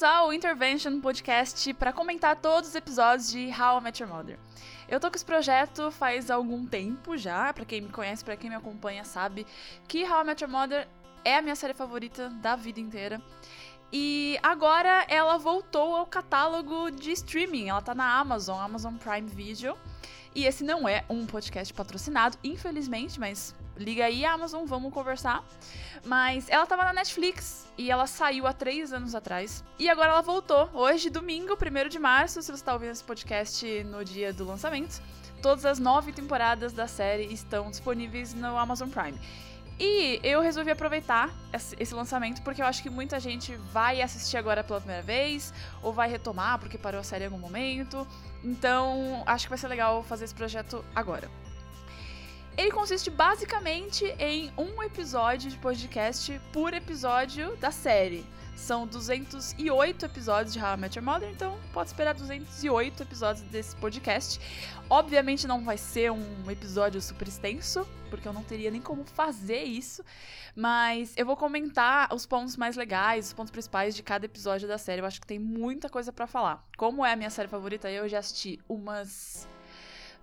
Bem-vindos ao Intervention Podcast para comentar todos os episódios de How I Met Your Mother. Eu tô com esse projeto faz algum tempo já, para quem me conhece, para quem me acompanha sabe que How I Met Your Mother é a minha série favorita da vida inteira. E agora ela voltou ao catálogo de streaming. Ela tá na Amazon, Amazon Prime Video. E esse não é um podcast patrocinado, infelizmente, mas liga aí, Amazon, vamos conversar. Mas ela tava na Netflix e ela saiu há três anos atrás. E agora ela voltou, hoje, domingo, 1 de março, se você tá ouvindo esse podcast no dia do lançamento. Todas as nove temporadas da série estão disponíveis no Amazon Prime. E eu resolvi aproveitar esse lançamento porque eu acho que muita gente vai assistir agora pela primeira vez, ou vai retomar porque parou a série em algum momento. Então, acho que vai ser legal fazer esse projeto agora. Ele consiste basicamente em um episódio de podcast por episódio da série. São 208 episódios de How I Met Your Mother, então pode esperar 208 episódios desse podcast. Obviamente não vai ser um episódio super extenso, porque eu não teria nem como fazer isso, mas eu vou comentar os pontos mais legais, os pontos principais de cada episódio da série. Eu acho que tem muita coisa para falar. Como é a minha série favorita, eu já assisti umas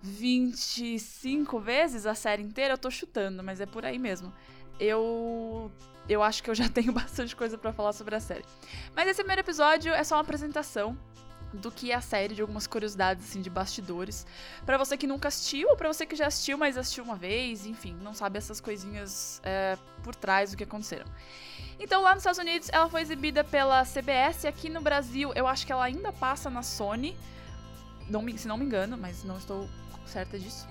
25 vezes a série inteira, eu tô chutando, mas é por aí mesmo. Eu eu acho que eu já tenho bastante coisa para falar sobre a série. Mas esse primeiro episódio é só uma apresentação do que é a série, de algumas curiosidades assim de bastidores. para você que nunca assistiu, ou pra você que já assistiu, mas assistiu uma vez, enfim, não sabe essas coisinhas é, por trás do que aconteceram. Então, lá nos Estados Unidos, ela foi exibida pela CBS. Aqui no Brasil, eu acho que ela ainda passa na Sony. Não se não me engano, mas não estou certa disso.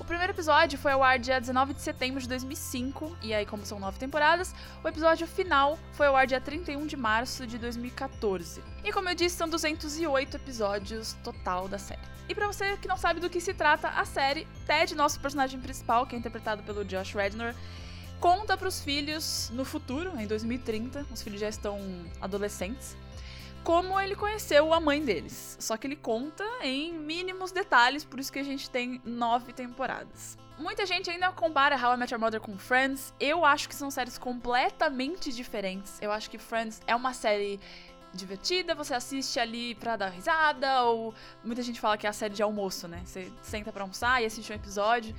O primeiro episódio foi ao ar dia 19 de setembro de 2005, e aí, como são nove temporadas, o episódio final foi ao ar dia 31 de março de 2014. E como eu disse, são 208 episódios total da série. E para você que não sabe do que se trata a série, Ted, nosso personagem principal, que é interpretado pelo Josh Rednor, conta para os filhos no futuro, em 2030, os filhos já estão adolescentes, como ele conheceu a mãe deles. Só que ele conta em mínimos detalhes, por isso que a gente tem nove temporadas. Muita gente ainda compara How I Met Your Mother com Friends. Eu acho que são séries completamente diferentes. Eu acho que Friends é uma série divertida, você assiste ali pra dar risada, ou muita gente fala que é a série de almoço, né? Você senta pra almoçar e assiste um episódio.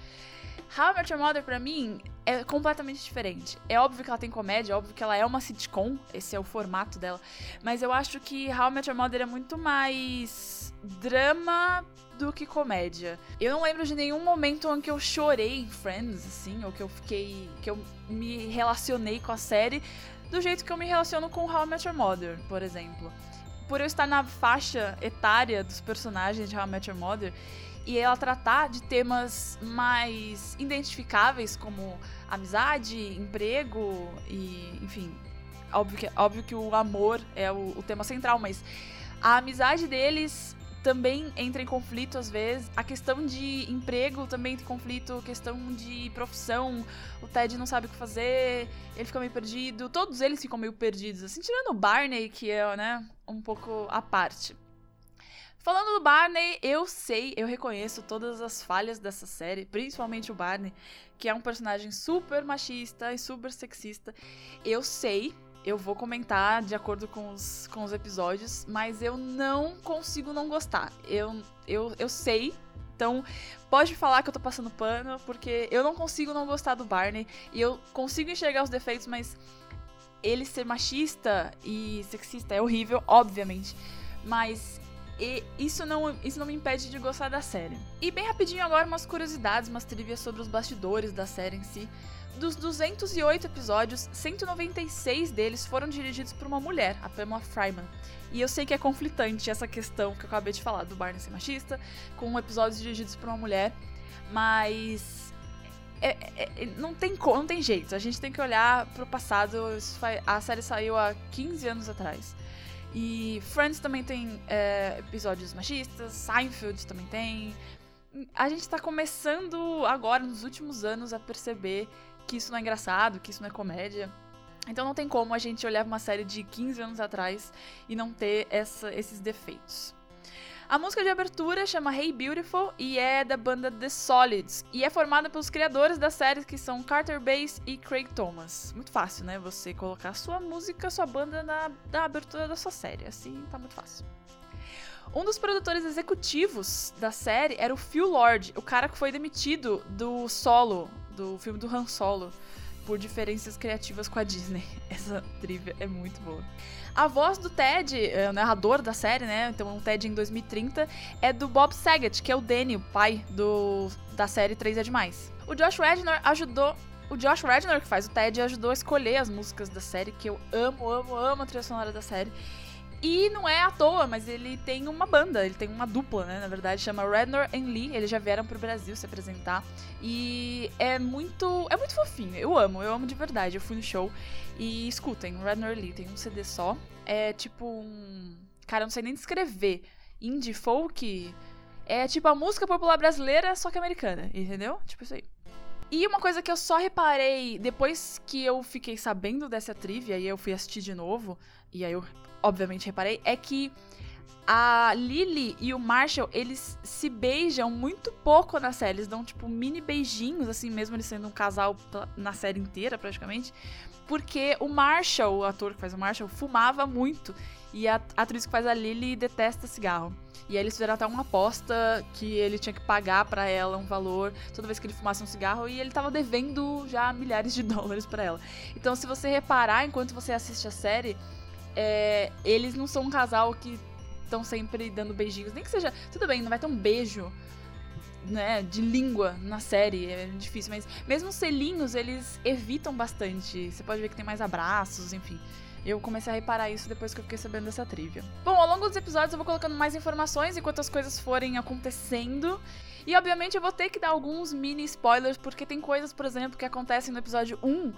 How I Met Your Mother, pra mim, é completamente diferente. É óbvio que ela tem comédia, é óbvio que ela é uma sitcom, esse é o formato dela. Mas eu acho que How I Met Your Mother é muito mais drama do que comédia. Eu não lembro de nenhum momento em que eu chorei em Friends, assim, ou que eu fiquei. que eu me relacionei com a série do jeito que eu me relaciono com How I Met Your Mother, por exemplo. Por eu estar na faixa etária dos personagens de How I Met Your Mother, e ela tratar de temas mais identificáveis como amizade, emprego e, enfim, óbvio que, óbvio que o amor é o, o tema central, mas a amizade deles também entra em conflito às vezes. A questão de emprego também tem conflito, questão de profissão. O Ted não sabe o que fazer, ele fica meio perdido. Todos eles ficam meio perdidos, assim, tirando o Barney, que é, né, um pouco à parte. Falando do Barney, eu sei, eu reconheço todas as falhas dessa série, principalmente o Barney, que é um personagem super machista e super sexista. Eu sei, eu vou comentar de acordo com os, com os episódios, mas eu não consigo não gostar. Eu, eu, eu sei, então pode falar que eu tô passando pano, porque eu não consigo não gostar do Barney, e eu consigo enxergar os defeitos, mas ele ser machista e sexista é horrível, obviamente. Mas e isso não, isso não me impede de gostar da série. E bem rapidinho agora umas curiosidades, umas trivias sobre os bastidores da série em si. Dos 208 episódios, 196 deles foram dirigidos por uma mulher, a Pamela Fryman. E eu sei que é conflitante essa questão que eu acabei de falar do Barney ser machista, com episódios dirigidos por uma mulher, mas é, é, é não, tem, não tem jeito, a gente tem que olhar pro passado. A série saiu há 15 anos atrás. E Friends também tem é, episódios machistas, Seinfeld também tem. A gente tá começando agora, nos últimos anos, a perceber que isso não é engraçado, que isso não é comédia. Então não tem como a gente olhar uma série de 15 anos atrás e não ter essa, esses defeitos. A música de abertura chama Hey Beautiful e é da banda The Solids. E é formada pelos criadores da série que são Carter Bass e Craig Thomas. Muito fácil, né? Você colocar sua música, sua banda na, na abertura da sua série. Assim tá muito fácil. Um dos produtores executivos da série era o Phil Lord, o cara que foi demitido do Solo, do filme do Han Solo, por diferenças criativas com a Disney. Essa trivia é muito boa. A voz do Ted, é, o narrador da série, né? Então, o Ted em 2030 é do Bob Saget, que é o Danny, o pai do, da série 3 é Demais. O Josh Radnor ajudou o Josh Radnor, que faz o Ted, ajudou a escolher as músicas da série, que eu amo, amo, amo a trilha sonora da série. E não é à toa, mas ele tem uma banda, ele tem uma dupla, né? Na verdade, chama Rednor and Lee. Eles já vieram pro Brasil se apresentar. E é muito. É muito fofinho. Eu amo, eu amo de verdade. Eu fui no show. E escutem, Rednor Lee tem um CD só. É tipo um. Cara, eu não sei nem descrever. Indie folk. É tipo a música popular brasileira, só que americana, entendeu? Tipo isso aí. E uma coisa que eu só reparei depois que eu fiquei sabendo dessa trivia e eu fui assistir de novo, e aí eu obviamente reparei, é que a Lily e o Marshall, eles se beijam muito pouco na série. Eles dão, tipo, mini beijinhos, assim, mesmo eles sendo um casal na série inteira, praticamente. Porque o Marshall, o ator que faz o Marshall, fumava muito. E a atriz que faz a Lily detesta cigarro. E aí eles fizeram até uma aposta que ele tinha que pagar para ela um valor toda vez que ele fumasse um cigarro e ele tava devendo já milhares de dólares para ela. Então, se você reparar enquanto você assiste a série, é, eles não são um casal que estão sempre dando beijinhos. Nem que seja. Tudo bem, não vai ter um beijo né, de língua na série, é difícil, mas mesmo os selinhos eles evitam bastante. Você pode ver que tem mais abraços, enfim. Eu comecei a reparar isso depois que eu fiquei sabendo dessa trivia. Bom, ao longo dos episódios eu vou colocando mais informações enquanto as coisas forem acontecendo. E obviamente eu vou ter que dar alguns mini spoilers, porque tem coisas, por exemplo, que acontecem no episódio 1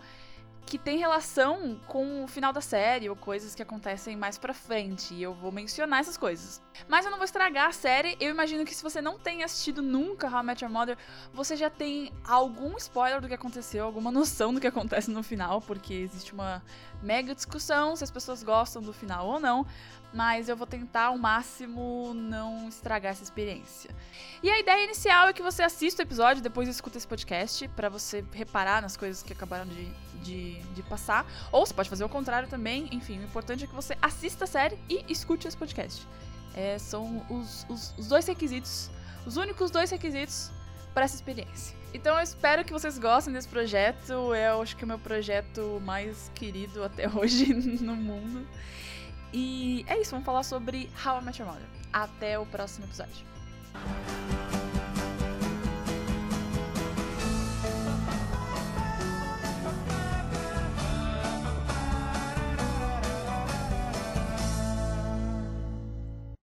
que tem relação com o final da série ou coisas que acontecem mais pra frente. E eu vou mencionar essas coisas. Mas eu não vou estragar a série. Eu imagino que se você não tem assistido nunca How I Met Your Mother, você já tem algum spoiler do que aconteceu, alguma noção do que acontece no final, porque existe uma mega discussão se as pessoas gostam do final ou não mas eu vou tentar ao máximo não estragar essa experiência. E a ideia inicial é que você assista o episódio, depois escuta esse podcast, para você reparar nas coisas que acabaram de, de, de, passar. Ou você pode fazer o contrário também, enfim, o importante é que você assista a série e escute esse podcast. É, são os, os, os dois requisitos, os únicos dois requisitos para essa experiência. Então eu espero que vocês gostem desse projeto. Eu acho que é o meu projeto mais querido até hoje no mundo. E é isso, vamos falar sobre How I Met Your Mother. Até o próximo episódio.